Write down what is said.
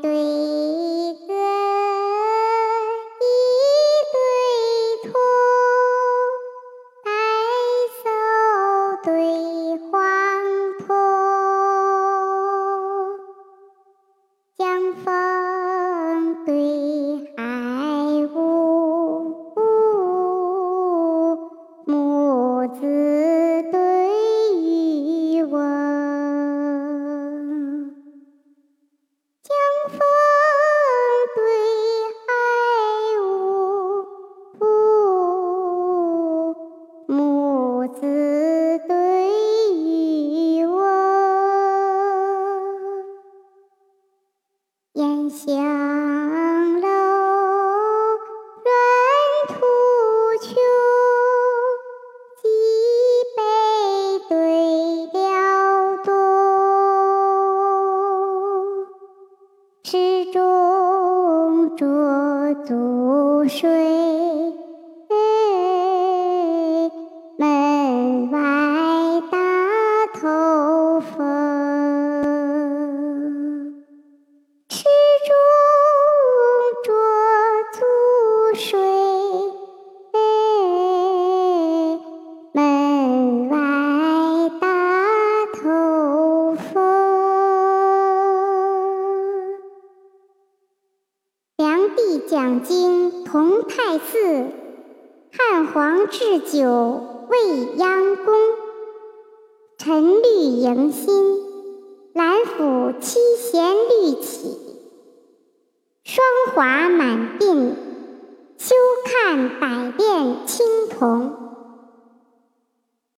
对歌，一对兔，白首对黄土，江枫子对渔翁，烟香楼软土穷，几杯对了东，池中捉足水。头风，池中捉足水，门外大头风。梁帝讲经同泰寺，汉皇置酒未央宫。晨绿迎新，兰府七弦绿起，霜华满鬓。休看百炼青铜。